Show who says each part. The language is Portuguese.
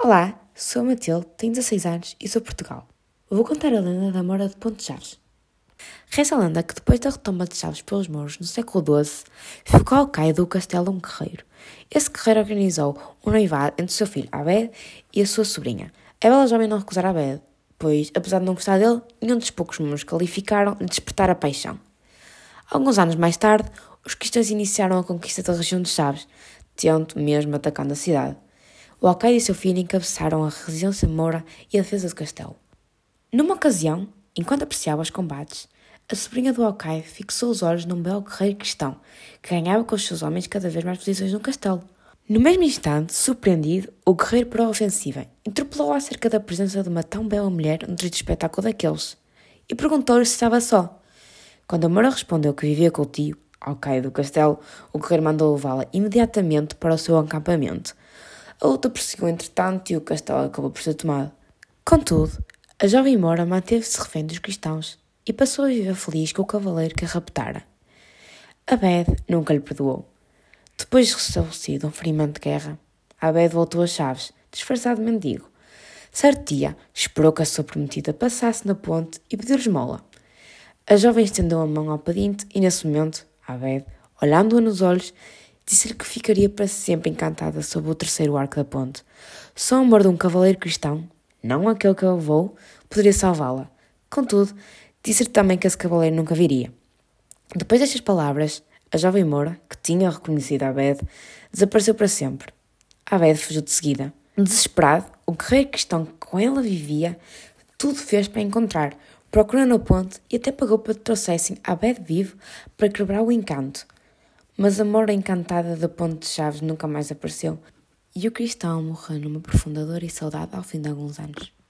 Speaker 1: Olá, sou a Matilde, tenho 16 anos e sou Portugal. Vou contar a lenda da Mora de Ponte Chaves. Reza a lenda que depois da retoma de Chaves pelos mouros no século XII, ficou ao caio do castelo um guerreiro. Esse guerreiro organizou um noivado entre o seu filho Abed e a sua sobrinha. A bela jovem não recusara Abed, pois, apesar de não gostar dele, nenhum dos poucos mouros qualificaram de despertar a paixão. Alguns anos mais tarde, os cristãos iniciaram a conquista da região de Chaves, tendo mesmo atacando a cidade. O alcaide e seu filho encabeçaram a resistência moura e a defesa do castelo. Numa ocasião, enquanto apreciava os combates, a sobrinha do alcaide fixou os olhos num belo guerreiro cristão, que ganhava com os seus homens cada vez mais posições no castelo. No mesmo instante, surpreendido, o guerreiro parou a ofensiva, interpelou acerca da presença de uma tão bela mulher no triste espetáculo daqueles, e perguntou-lhe se estava só. Quando a Moura respondeu que vivia com o tio, alcaide do castelo, o guerreiro mandou levá-la imediatamente para o seu acampamento, a luta prosseguiu entretanto e o castelo acabou por ser tomado. Contudo, a jovem Mora manteve-se refém dos cristãos e passou a viver feliz com o cavaleiro que a raptara. Abed nunca lhe perdoou. Depois de restabelecido um ferimento de guerra, Abed voltou a Chaves, disfarçado de mendigo. Certo dia, esperou que a sua prometida passasse na ponte e pediu esmola. A jovem estendeu a mão ao pedinte e, nesse momento, Abed, olhando-a nos olhos, disse-lhe que ficaria para sempre encantada sob o terceiro arco da ponte. Só o amor de um cavaleiro cristão, não aquele que a levou, poderia salvá-la. Contudo, disse-lhe também que esse cavaleiro nunca viria. Depois destas palavras, a jovem Moura, que tinha reconhecido Abed, desapareceu para sempre. Abed fugiu de seguida. Desesperado, o guerreiro cristão que com ela vivia tudo fez para encontrar, procurando a ponte e até pagou para que trouxessem Abed vivo para quebrar o encanto. Mas a mora encantada da Ponte de Chaves nunca mais apareceu, e o cristão morreu numa profunda dor e saudade ao fim de alguns anos.